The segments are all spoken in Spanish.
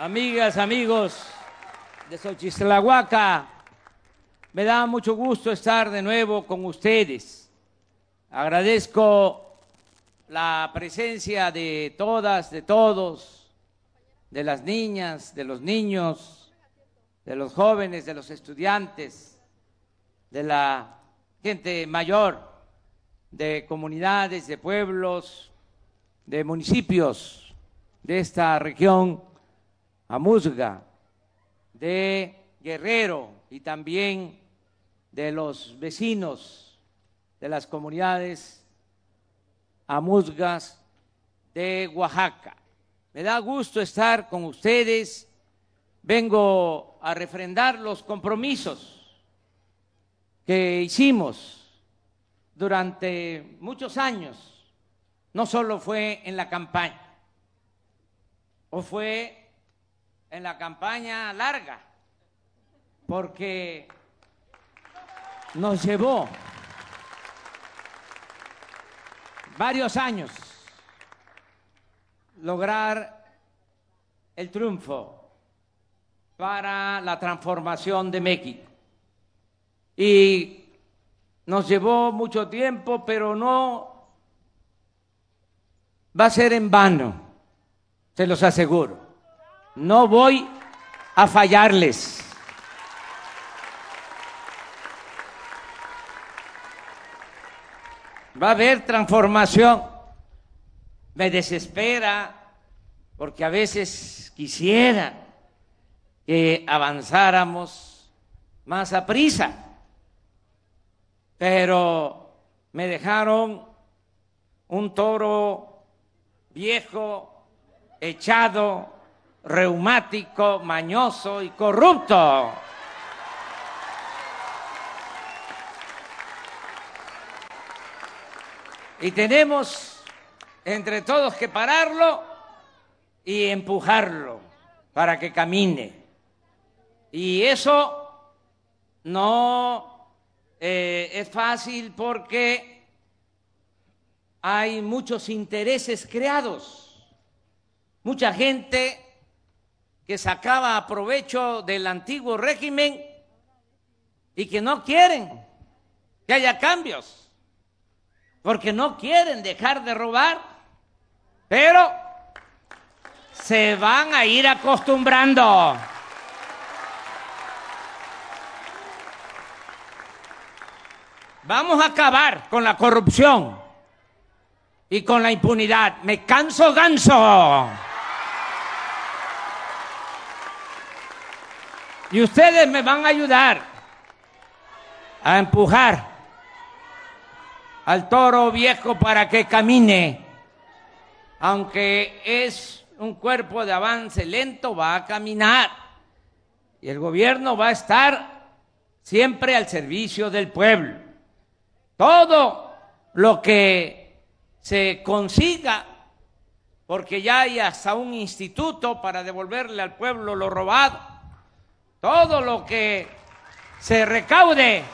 amigas, amigos de Xochislahuaca, me da mucho gusto estar de nuevo con ustedes. Agradezco la presencia de todas, de todos, de las niñas, de los niños, de los jóvenes, de los estudiantes, de la gente mayor, de comunidades, de pueblos, de municipios de esta región, Amuzga, de Guerrero y también de los vecinos de las comunidades amuzgas de Oaxaca. Me da gusto estar con ustedes. Vengo a refrendar los compromisos que hicimos durante muchos años. No solo fue en la campaña, o fue en la campaña larga, porque nos llevó varios años lograr el triunfo para la transformación de México. Y nos llevó mucho tiempo, pero no va a ser en vano, se los aseguro. No voy a fallarles. Va a haber transformación. Me desespera porque a veces quisiera que avanzáramos más a prisa, pero me dejaron un toro viejo, echado, reumático, mañoso y corrupto. Y tenemos entre todos que pararlo y empujarlo para que camine. Y eso no eh, es fácil porque hay muchos intereses creados, mucha gente que sacaba provecho del antiguo régimen y que no quieren que haya cambios porque no quieren dejar de robar, pero se van a ir acostumbrando. Vamos a acabar con la corrupción y con la impunidad. Me canso ganso. Y ustedes me van a ayudar a empujar al toro viejo para que camine. Aunque es un cuerpo de avance lento, va a caminar. Y el gobierno va a estar siempre al servicio del pueblo. Todo lo que se consiga, porque ya hay hasta un instituto para devolverle al pueblo lo robado, todo lo que se recaude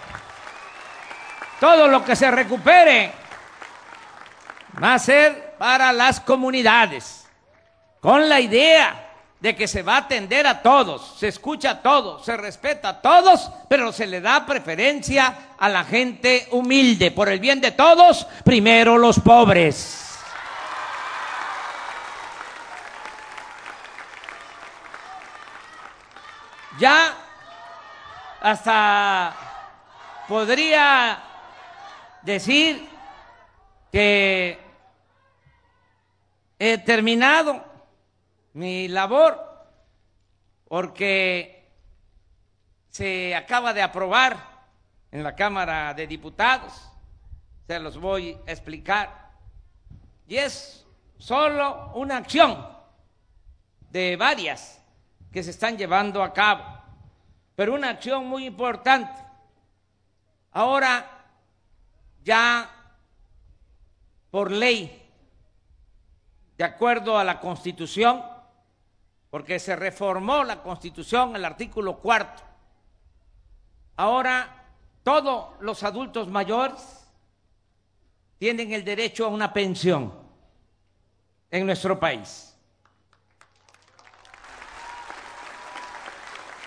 todo lo que se recupere va a ser para las comunidades, con la idea de que se va a atender a todos, se escucha a todos, se respeta a todos, pero se le da preferencia a la gente humilde. Por el bien de todos, primero los pobres. Ya hasta podría decir que he terminado mi labor porque se acaba de aprobar en la Cámara de Diputados, se los voy a explicar, y es solo una acción de varias que se están llevando a cabo, pero una acción muy importante. Ahora ya por ley, de acuerdo a la Constitución, porque se reformó la Constitución, el artículo cuarto. Ahora todos los adultos mayores tienen el derecho a una pensión en nuestro país.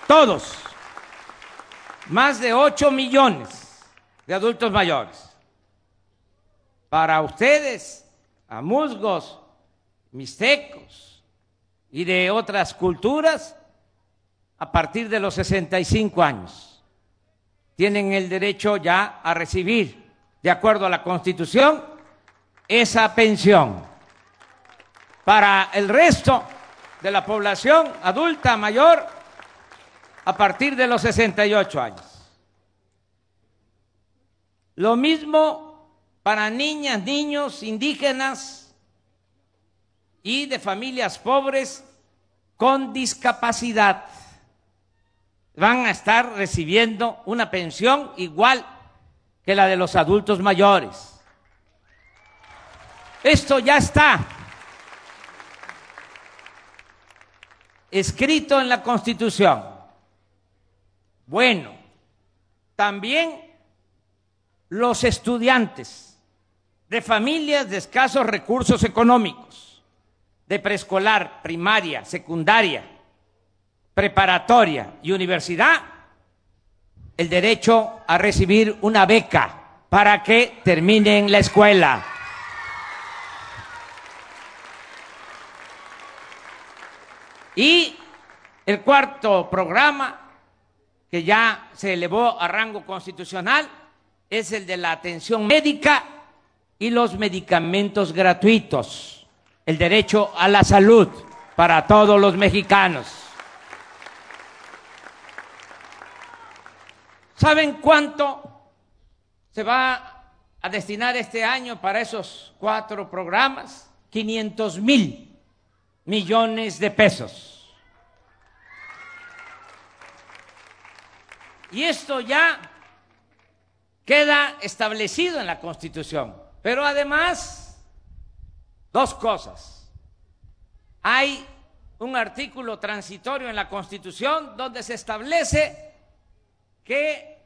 Todos, más de 8 millones de adultos mayores. Para ustedes, a musgos, mixtecos y de otras culturas, a partir de los 65 años, tienen el derecho ya a recibir, de acuerdo a la Constitución, esa pensión. Para el resto de la población adulta mayor, a partir de los 68 años. Lo mismo para niñas, niños, indígenas y de familias pobres con discapacidad. Van a estar recibiendo una pensión igual que la de los adultos mayores. Esto ya está escrito en la Constitución. Bueno, también los estudiantes de familias de escasos recursos económicos, de preescolar, primaria, secundaria, preparatoria y universidad, el derecho a recibir una beca para que terminen la escuela. Y el cuarto programa, que ya se elevó a rango constitucional, es el de la atención médica y los medicamentos gratuitos, el derecho a la salud para todos los mexicanos. ¿Saben cuánto se va a destinar este año para esos cuatro programas? 500 mil millones de pesos. Y esto ya queda establecido en la Constitución. Pero además, dos cosas. Hay un artículo transitorio en la Constitución donde se establece que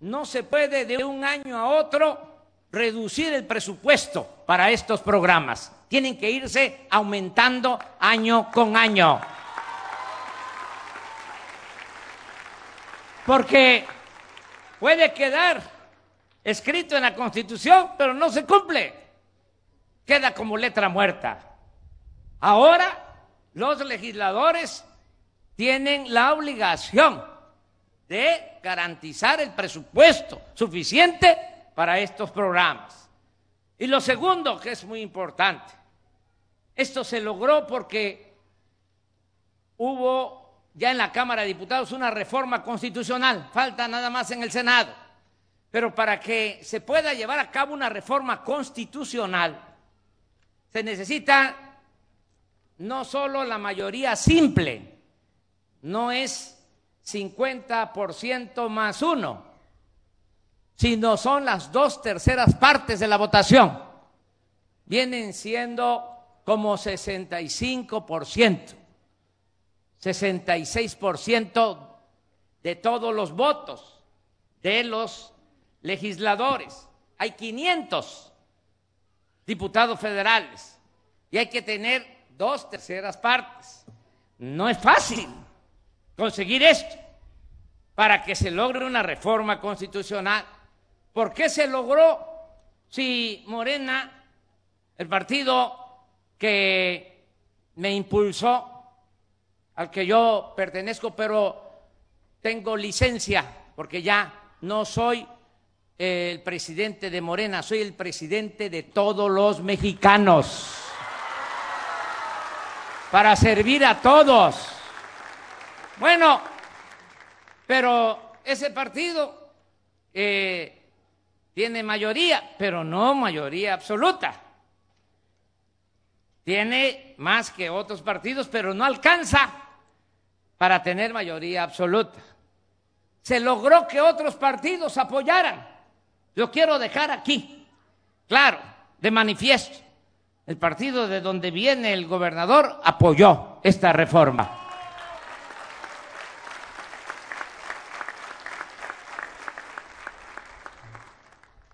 no se puede de un año a otro reducir el presupuesto para estos programas tienen que irse aumentando año con año. Porque puede quedar escrito en la Constitución, pero no se cumple. Queda como letra muerta. Ahora los legisladores tienen la obligación de garantizar el presupuesto suficiente para estos programas. Y lo segundo, que es muy importante, esto se logró porque hubo ya en la Cámara de Diputados una reforma constitucional, falta nada más en el Senado. Pero para que se pueda llevar a cabo una reforma constitucional, se necesita no solo la mayoría simple, no es 50% más uno, sino son las dos terceras partes de la votación. Vienen siendo como 65%, 66% de todos los votos de los legisladores. Hay 500 diputados federales y hay que tener dos terceras partes. No es fácil conseguir esto para que se logre una reforma constitucional. ¿Por qué se logró si Morena, el partido que me impulsó, al que yo pertenezco, pero tengo licencia, porque ya no soy el presidente de Morena, soy el presidente de todos los mexicanos, para servir a todos. Bueno, pero ese partido eh, tiene mayoría, pero no mayoría absoluta. Tiene más que otros partidos, pero no alcanza para tener mayoría absoluta. Se logró que otros partidos apoyaran. Yo quiero dejar aquí, claro, de manifiesto. El partido de donde viene el gobernador apoyó esta reforma.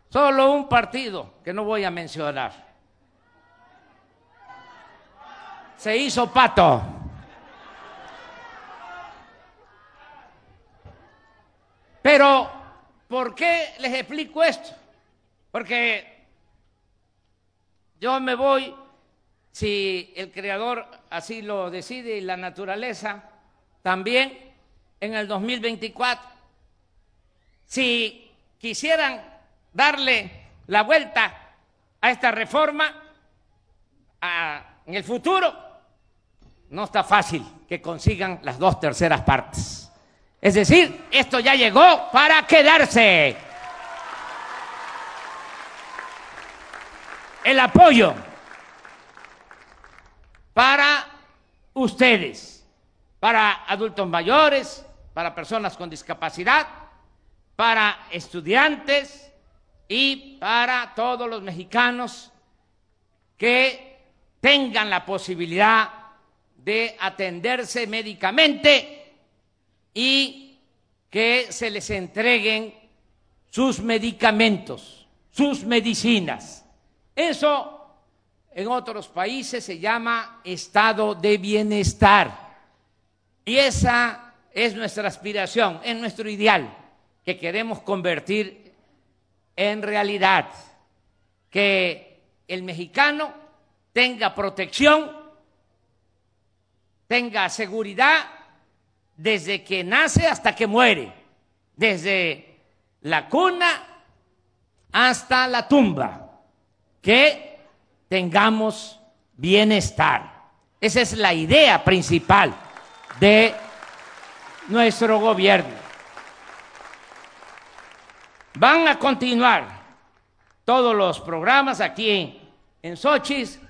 Solo un partido que no voy a mencionar se hizo pato. Pero, ¿por qué les explico esto? Porque yo me voy, si el Creador así lo decide y la naturaleza también, en el 2024. Si quisieran darle la vuelta a esta reforma en el futuro, no está fácil que consigan las dos terceras partes. Es decir, esto ya llegó para quedarse. El apoyo para ustedes, para adultos mayores, para personas con discapacidad, para estudiantes y para todos los mexicanos que tengan la posibilidad de atenderse médicamente y que se les entreguen sus medicamentos, sus medicinas. Eso en otros países se llama estado de bienestar. Y esa es nuestra aspiración, es nuestro ideal que queremos convertir en realidad, que el mexicano tenga protección, tenga seguridad desde que nace hasta que muere, desde la cuna hasta la tumba, que tengamos bienestar. Esa es la idea principal de nuestro gobierno. Van a continuar todos los programas aquí en Sochis.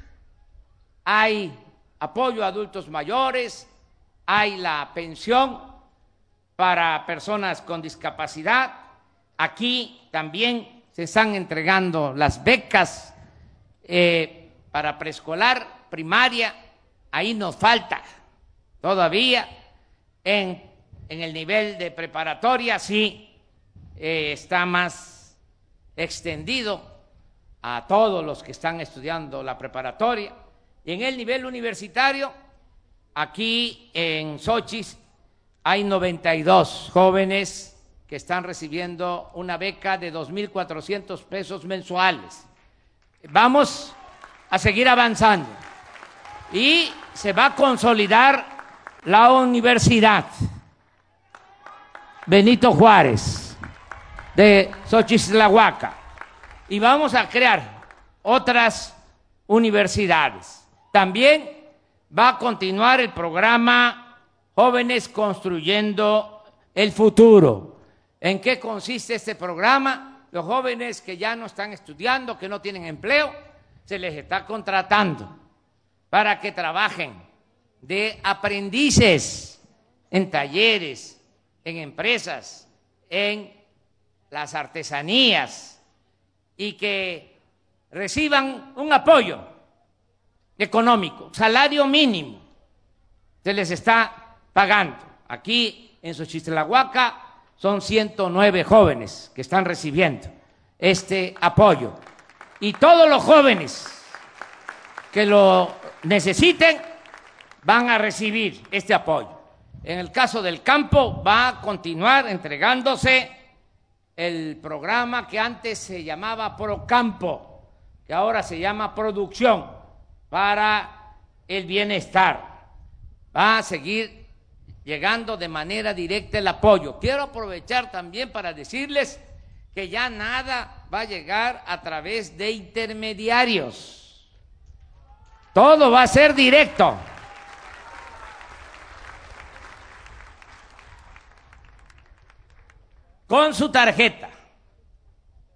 Hay apoyo a adultos mayores, hay la pensión para personas con discapacidad. Aquí también se están entregando las becas eh, para preescolar, primaria. Ahí nos falta todavía. En, en el nivel de preparatoria, sí, eh, está más extendido a todos los que están estudiando la preparatoria. Y en el nivel universitario, aquí en Sochis hay 92 jóvenes que están recibiendo una beca de 2.400 pesos mensuales. Vamos a seguir avanzando y se va a consolidar la universidad Benito Juárez de Xochislahuaca. Y vamos a crear otras universidades. También va a continuar el programa Jóvenes Construyendo el Futuro. ¿En qué consiste este programa? Los jóvenes que ya no están estudiando, que no tienen empleo, se les está contratando para que trabajen de aprendices en talleres, en empresas, en las artesanías y que reciban un apoyo económico, salario mínimo, se les está pagando. Aquí en Xochitlahuaca son 109 jóvenes que están recibiendo este apoyo. Y todos los jóvenes que lo necesiten van a recibir este apoyo. En el caso del campo va a continuar entregándose el programa que antes se llamaba Procampo, que ahora se llama Producción para el Bienestar. Va a seguir llegando de manera directa el apoyo. Quiero aprovechar también para decirles que ya nada va a llegar a través de intermediarios. Todo va a ser directo. con su tarjeta.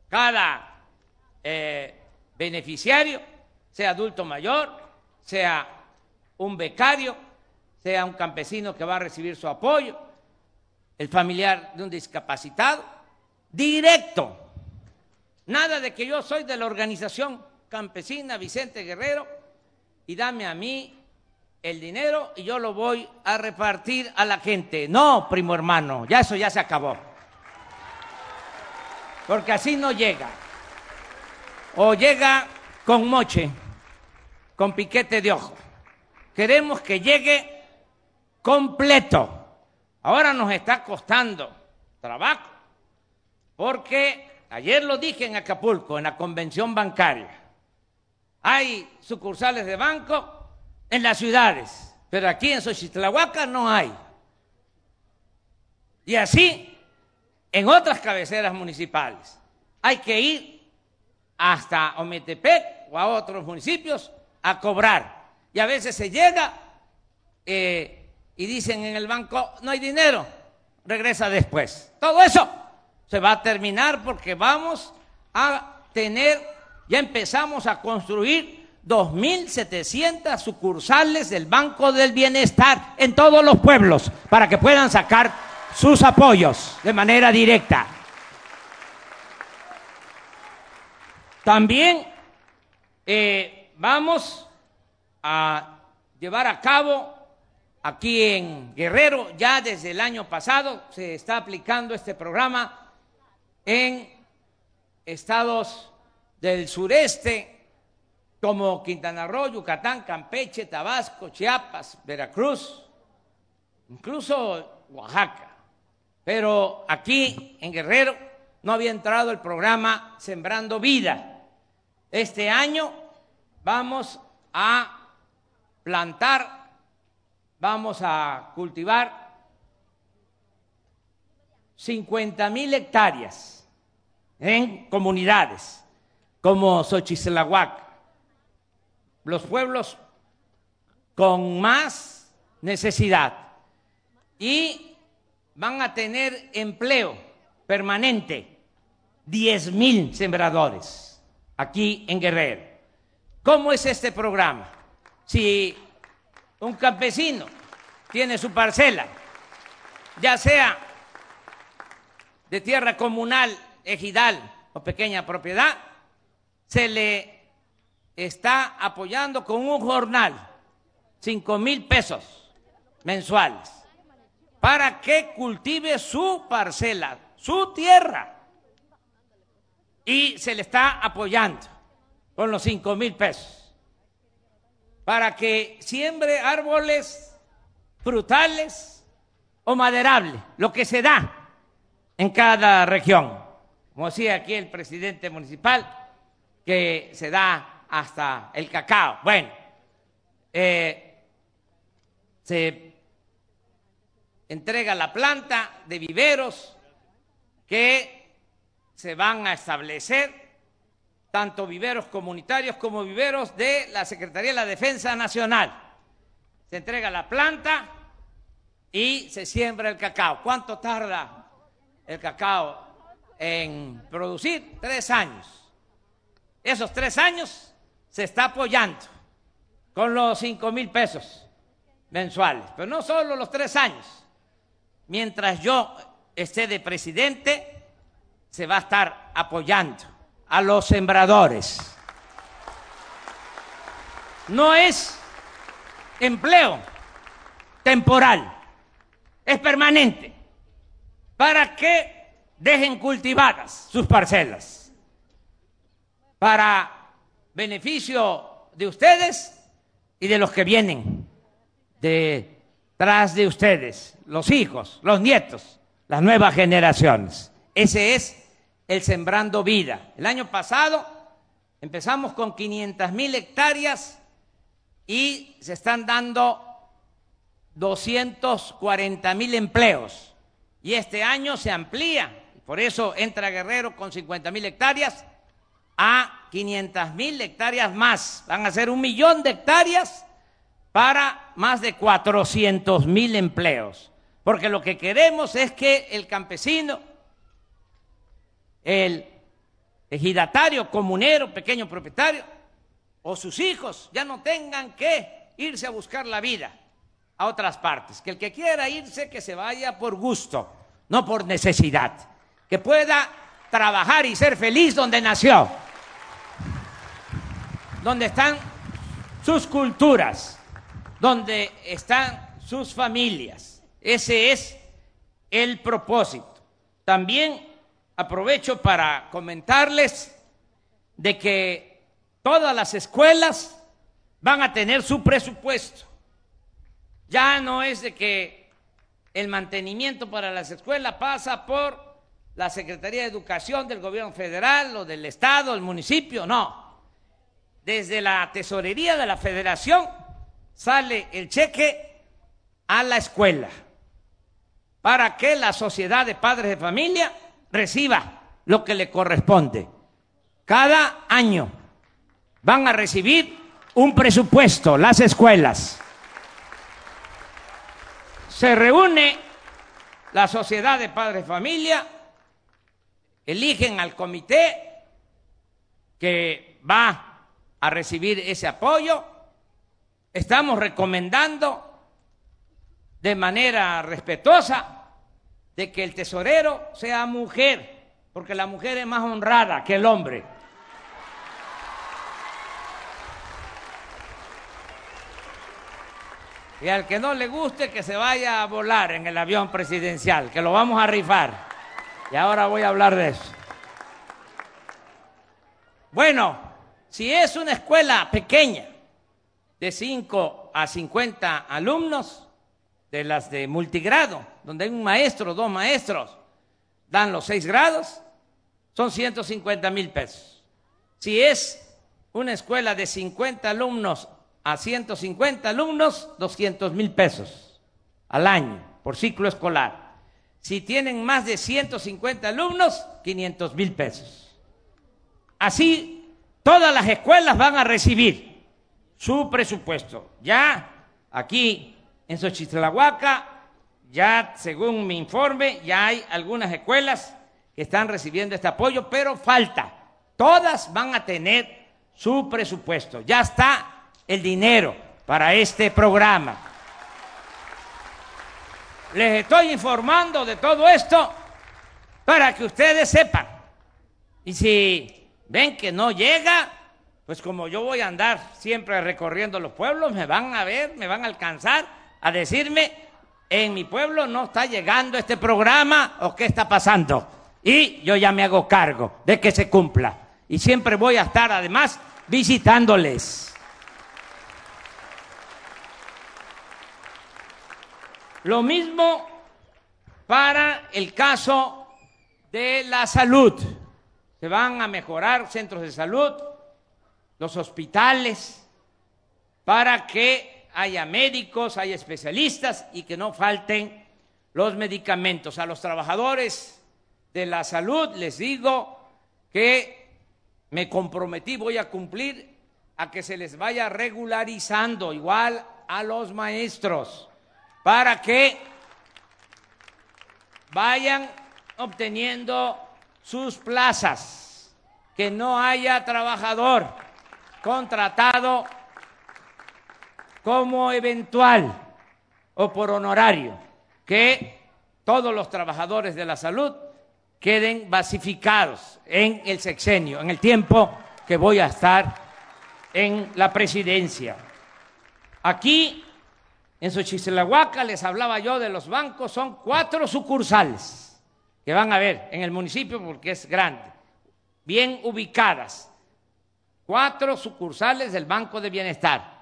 Cada eh, beneficiario, sea adulto mayor, sea un becario, sea un campesino que va a recibir su apoyo, el familiar de un discapacitado, directo. Nada de que yo soy de la organización campesina Vicente Guerrero y dame a mí el dinero y yo lo voy a repartir a la gente. No, primo hermano, ya eso ya se acabó porque así no llega. O llega con moche, con piquete de ojo. Queremos que llegue completo. Ahora nos está costando trabajo porque ayer lo dije en Acapulco, en la convención bancaria, hay sucursales de banco en las ciudades, pero aquí en Xochitlahuaca no hay. Y así en otras cabeceras municipales. Hay que ir hasta Ometepec o a otros municipios a cobrar. Y a veces se llega eh, y dicen en el banco, no hay dinero, regresa después. Todo eso se va a terminar porque vamos a tener, ya empezamos a construir 2.700 sucursales del Banco del Bienestar en todos los pueblos para que puedan sacar sus apoyos de manera directa. También eh, vamos a llevar a cabo aquí en Guerrero, ya desde el año pasado se está aplicando este programa en estados del sureste como Quintana Roo, Yucatán, Campeche, Tabasco, Chiapas, Veracruz, incluso Oaxaca. Pero aquí en Guerrero no había entrado el programa Sembrando Vida. Este año vamos a plantar, vamos a cultivar 50 mil hectáreas en comunidades como Xochislahuac, los pueblos con más necesidad. Y van a tener empleo permanente, 10 mil sembradores aquí en Guerrero. ¿Cómo es este programa? Si un campesino tiene su parcela, ya sea de tierra comunal, ejidal o pequeña propiedad, se le está apoyando con un jornal, cinco mil pesos mensuales para que cultive su parcela, su tierra. Y se le está apoyando con los cinco mil pesos para que siembre árboles frutales o maderables, lo que se da en cada región. Como decía aquí el presidente municipal, que se da hasta el cacao. Bueno, eh, se entrega la planta de viveros que se van a establecer, tanto viveros comunitarios como viveros de la Secretaría de la Defensa Nacional. Se entrega la planta y se siembra el cacao. ¿Cuánto tarda el cacao en producir? Tres años. Esos tres años se está apoyando con los cinco mil pesos mensuales, pero no solo los tres años, mientras yo esté de presidente, se va a estar apoyando a los sembradores. No es empleo temporal, es permanente, para que dejen cultivadas sus parcelas, para beneficio de ustedes y de los que vienen detrás de ustedes los hijos, los nietos, las nuevas generaciones. Ese es el Sembrando Vida. El año pasado empezamos con 500 mil hectáreas y se están dando 240 mil empleos. Y este año se amplía, por eso entra Guerrero con 50 mil hectáreas a 500 mil hectáreas más. Van a ser un millón de hectáreas para más de 400 mil empleos. Porque lo que queremos es que el campesino, el ejidatario, comunero, pequeño propietario, o sus hijos ya no tengan que irse a buscar la vida a otras partes. Que el que quiera irse, que se vaya por gusto, no por necesidad. Que pueda trabajar y ser feliz donde nació, donde están sus culturas, donde están sus familias. Ese es el propósito. También aprovecho para comentarles de que todas las escuelas van a tener su presupuesto. Ya no es de que el mantenimiento para las escuelas pasa por la Secretaría de Educación del gobierno federal o del Estado, el municipio, no. Desde la tesorería de la federación sale el cheque a la escuela para que la sociedad de padres de familia reciba lo que le corresponde. Cada año van a recibir un presupuesto las escuelas. Se reúne la sociedad de padres de familia, eligen al comité que va a recibir ese apoyo. Estamos recomendando de manera respetuosa de que el tesorero sea mujer, porque la mujer es más honrada que el hombre. Y al que no le guste, que se vaya a volar en el avión presidencial, que lo vamos a rifar. Y ahora voy a hablar de eso. Bueno, si es una escuela pequeña, de 5 a 50 alumnos, de las de multigrado, donde hay un maestro, dos maestros, dan los seis grados, son 150 mil pesos. Si es una escuela de 50 alumnos a 150 alumnos 200 mil pesos al año por ciclo escolar. Si tienen más de 150 alumnos, 500 mil pesos. Así, todas las escuelas van a recibir su presupuesto. Ya aquí en Xochitlahuaca, ya según mi informe, ya hay algunas escuelas que están recibiendo este apoyo, pero falta. Todas van a tener su presupuesto. Ya está el dinero para este programa. Les estoy informando de todo esto para que ustedes sepan. Y si ven que no llega, pues como yo voy a andar siempre recorriendo los pueblos, me van a ver, me van a alcanzar a decirme, en mi pueblo no está llegando este programa o qué está pasando. Y yo ya me hago cargo de que se cumpla. Y siempre voy a estar además visitándoles. Lo mismo para el caso de la salud. Se van a mejorar centros de salud, los hospitales, para que haya médicos, haya especialistas y que no falten los medicamentos. A los trabajadores de la salud les digo que me comprometí, voy a cumplir a que se les vaya regularizando igual a los maestros para que vayan obteniendo sus plazas, que no haya trabajador contratado como eventual o por honorario, que todos los trabajadores de la salud queden basificados en el sexenio, en el tiempo que voy a estar en la presidencia. Aquí en Xochitlahuaca les hablaba yo de los bancos, son cuatro sucursales que van a ver en el municipio porque es grande, bien ubicadas. Cuatro sucursales del Banco de Bienestar.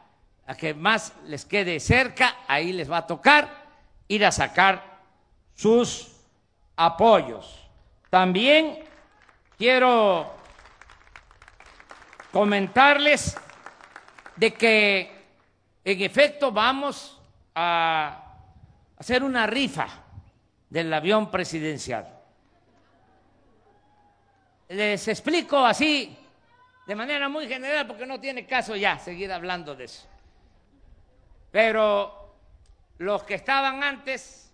A que más les quede cerca, ahí les va a tocar ir a sacar sus apoyos. También quiero comentarles de que en efecto vamos a hacer una rifa del avión presidencial. Les explico así, de manera muy general, porque no tiene caso ya seguir hablando de eso. Pero los que estaban antes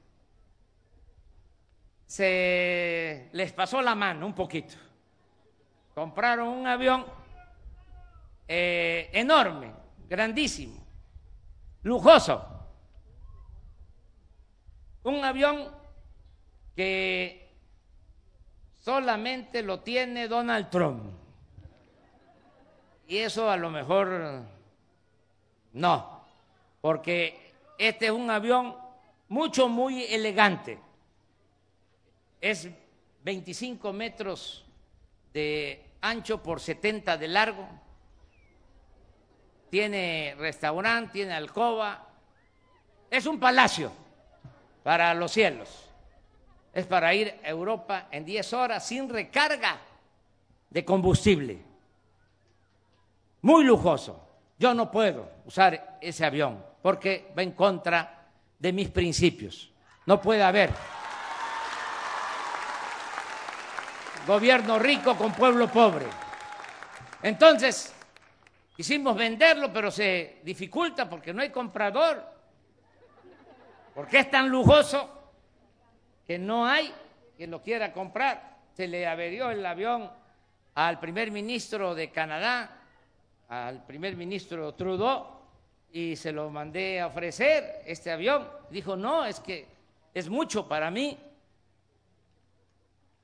se les pasó la mano un poquito. Compraron un avión eh, enorme, grandísimo, lujoso un avión que solamente lo tiene Donald Trump. Y eso a lo mejor no, porque este es un avión mucho, muy elegante. Es 25 metros de ancho por 70 de largo. Tiene restaurante, tiene alcoba. Es un palacio para los cielos. es para ir a Europa en 10 horas sin recarga de combustible. Muy lujoso. Yo no puedo usar ese avión porque va en contra de mis principios. No puede haber gobierno rico con pueblo pobre. Entonces, quisimos venderlo, pero se dificulta porque no hay comprador. Porque es tan lujoso que no hay quien lo quiera comprar. Se le averió el avión al primer ministro de Canadá, al primer ministro Trudeau, y se lo mandé a ofrecer este avión. Dijo, no, es que es mucho para mí.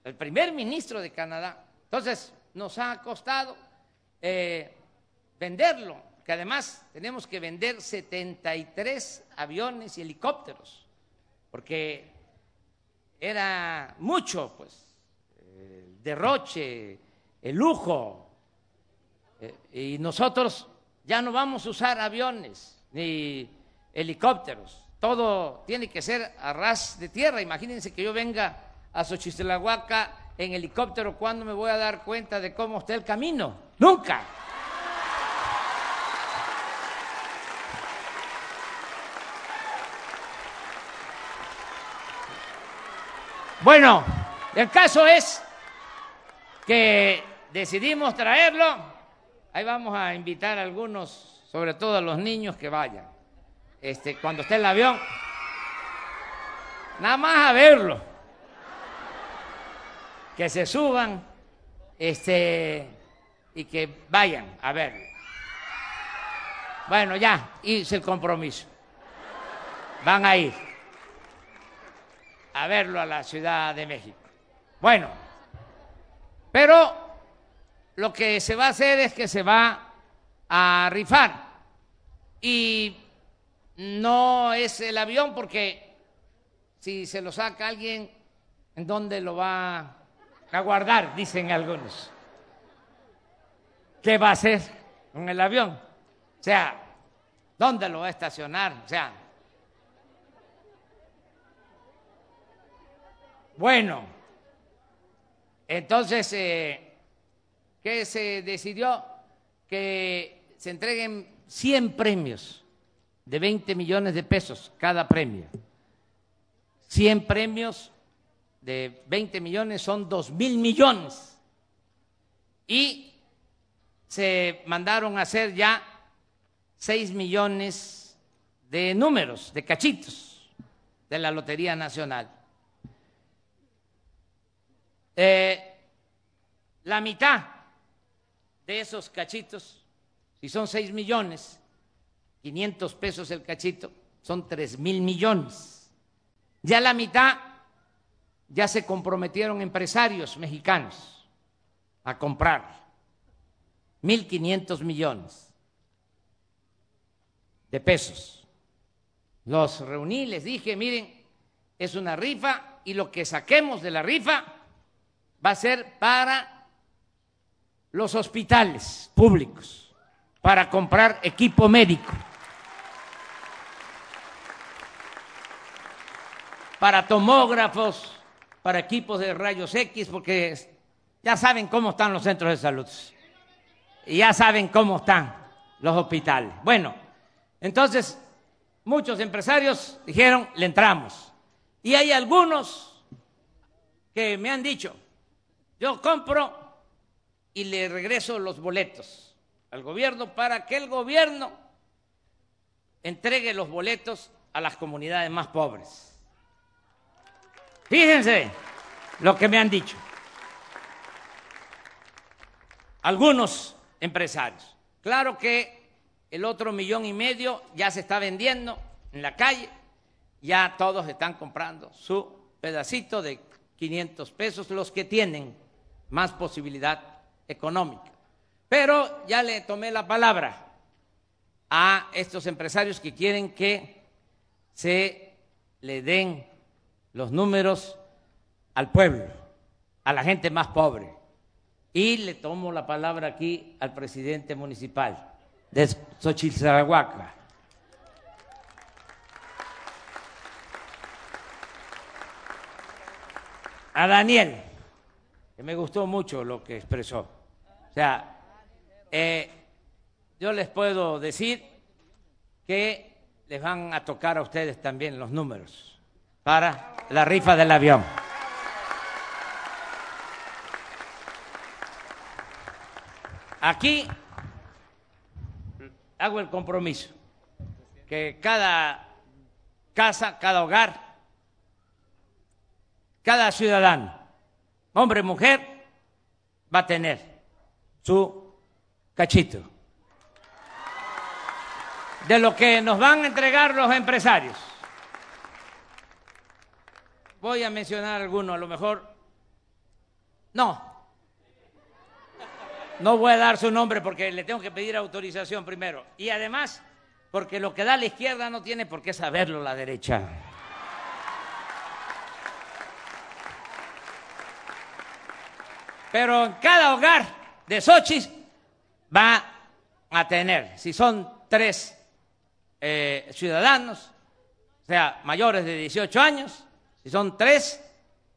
El primer ministro de Canadá. Entonces, nos ha costado eh, venderlo, que además tenemos que vender 73 aviones y helicópteros, porque era mucho, pues, el derroche, el lujo, eh, y nosotros ya no vamos a usar aviones ni helicópteros, todo tiene que ser a ras de tierra. Imagínense que yo venga a Xochitlahuaca en helicóptero, ¿cuándo me voy a dar cuenta de cómo está el camino? Nunca. Bueno, el caso es que decidimos traerlo. Ahí vamos a invitar a algunos, sobre todo a los niños, que vayan. Este, cuando esté el avión, nada más a verlo. Que se suban, este, y que vayan a verlo. Bueno, ya hice el compromiso. Van a ir a verlo a la Ciudad de México. Bueno, pero lo que se va a hacer es que se va a rifar y no es el avión porque si se lo saca alguien, ¿en dónde lo va a guardar? Dicen algunos. ¿Qué va a hacer con el avión? O sea, ¿dónde lo va a estacionar? O sea, Bueno, entonces, eh, ¿qué se decidió? Que se entreguen 100 premios de 20 millones de pesos cada premio. 100 premios de 20 millones son 2 mil millones. Y se mandaron a hacer ya 6 millones de números, de cachitos de la Lotería Nacional. Eh, la mitad de esos cachitos, si son 6 millones, 500 pesos el cachito, son 3 mil millones. Ya la mitad ya se comprometieron empresarios mexicanos a comprar 1.500 millones de pesos. Los reuní, les dije, miren, es una rifa y lo que saquemos de la rifa va a ser para los hospitales públicos, para comprar equipo médico, para tomógrafos, para equipos de rayos X, porque ya saben cómo están los centros de salud y ya saben cómo están los hospitales. Bueno, entonces muchos empresarios dijeron, le entramos. Y hay algunos que me han dicho, yo compro y le regreso los boletos al gobierno para que el gobierno entregue los boletos a las comunidades más pobres. Fíjense lo que me han dicho algunos empresarios. Claro que el otro millón y medio ya se está vendiendo en la calle, ya todos están comprando su pedacito de 500 pesos, los que tienen más posibilidad económica. Pero ya le tomé la palabra a estos empresarios que quieren que se le den los números al pueblo, a la gente más pobre. Y le tomo la palabra aquí al presidente municipal de Xochitl-Zarahuaca. a Daniel, que me gustó mucho lo que expresó. Sea, eh, yo les puedo decir que les van a tocar a ustedes también los números para la rifa del avión. Aquí hago el compromiso que cada casa, cada hogar, cada ciudadano, hombre, mujer, va a tener su cachito de lo que nos van a entregar los empresarios. Voy a mencionar algunos, a lo mejor. No. No voy a dar su nombre porque le tengo que pedir autorización primero. Y además, porque lo que da la izquierda no tiene por qué saberlo la derecha. Pero en cada hogar de Xochitl va a tener, si son tres eh, ciudadanos, o sea, mayores de 18 años, si son tres,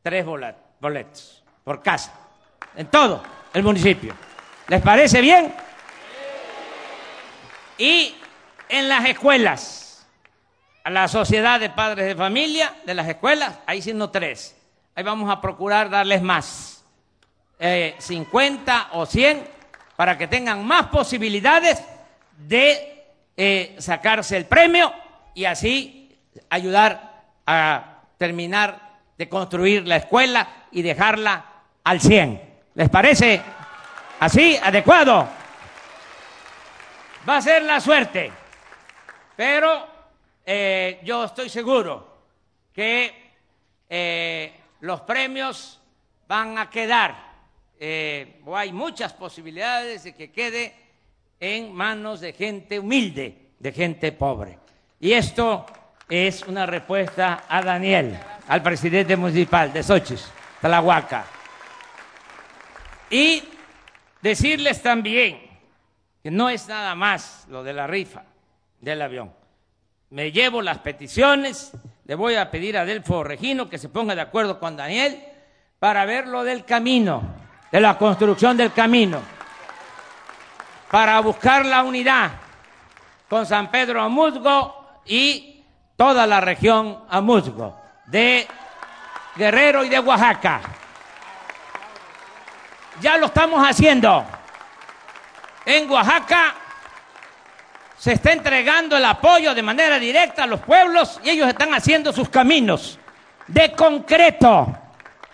tres boletos por casa, en todo el municipio. ¿Les parece bien? Y en las escuelas, a la sociedad de padres de familia de las escuelas, ahí siendo tres. Ahí vamos a procurar darles más, eh, 50 o 100, para que tengan más posibilidades de eh, sacarse el premio y así ayudar a terminar de construir la escuela y dejarla al 100. ¿Les parece así, adecuado? Va a ser la suerte, pero eh, yo estoy seguro que eh, los premios van a quedar, o hay muchas posibilidades de que quede en manos de gente humilde, de gente pobre. Y esto es una respuesta a Daniel, al presidente municipal de Xochitl, Tlahuaca. Y decirles también que no es nada más lo de la rifa del avión. Me llevo las peticiones, le voy a pedir a Delfo Regino que se ponga de acuerdo con Daniel para ver lo del camino, de la construcción del camino para buscar la unidad con San Pedro Amuzgo y toda la región Amuzgo de Guerrero y de Oaxaca. Ya lo estamos haciendo. En Oaxaca se está entregando el apoyo de manera directa a los pueblos y ellos están haciendo sus caminos de concreto,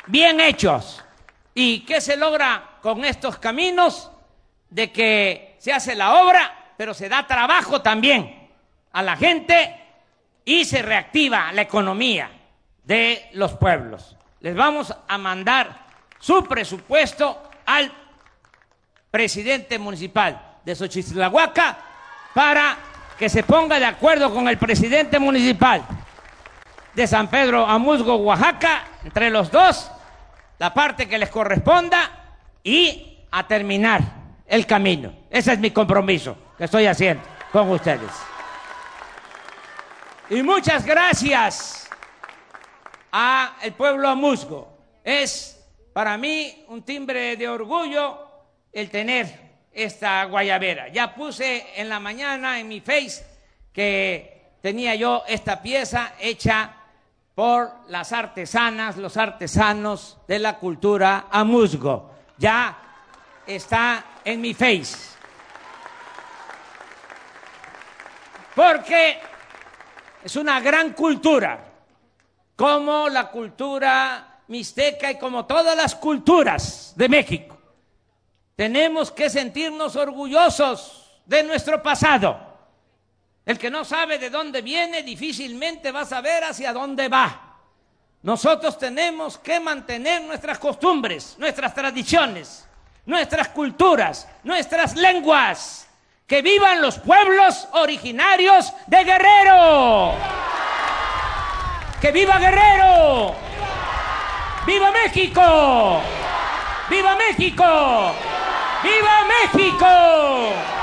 bien hechos. ¿Y qué se logra con estos caminos? de que se hace la obra, pero se da trabajo también a la gente y se reactiva la economía de los pueblos. Les vamos a mandar su presupuesto al presidente municipal de Xochitlahuaca para que se ponga de acuerdo con el presidente municipal de San Pedro Amusgo, Oaxaca, entre los dos, la parte que les corresponda y a terminar el camino. Ese es mi compromiso que estoy haciendo con ustedes. Y muchas gracias a el pueblo amusgo. Es para mí un timbre de orgullo el tener esta guayabera. Ya puse en la mañana en mi face que tenía yo esta pieza hecha por las artesanas, los artesanos de la cultura amusgo. Ya está en mi face. Porque es una gran cultura, como la cultura mixteca y como todas las culturas de México. Tenemos que sentirnos orgullosos de nuestro pasado. El que no sabe de dónde viene difícilmente va a saber hacia dónde va. Nosotros tenemos que mantener nuestras costumbres, nuestras tradiciones, nuestras culturas, nuestras lenguas. Que vivan los pueblos originarios de Guerrero. Que viva Guerrero. ¡Viva México! ¡Viva México! ¡Viva México!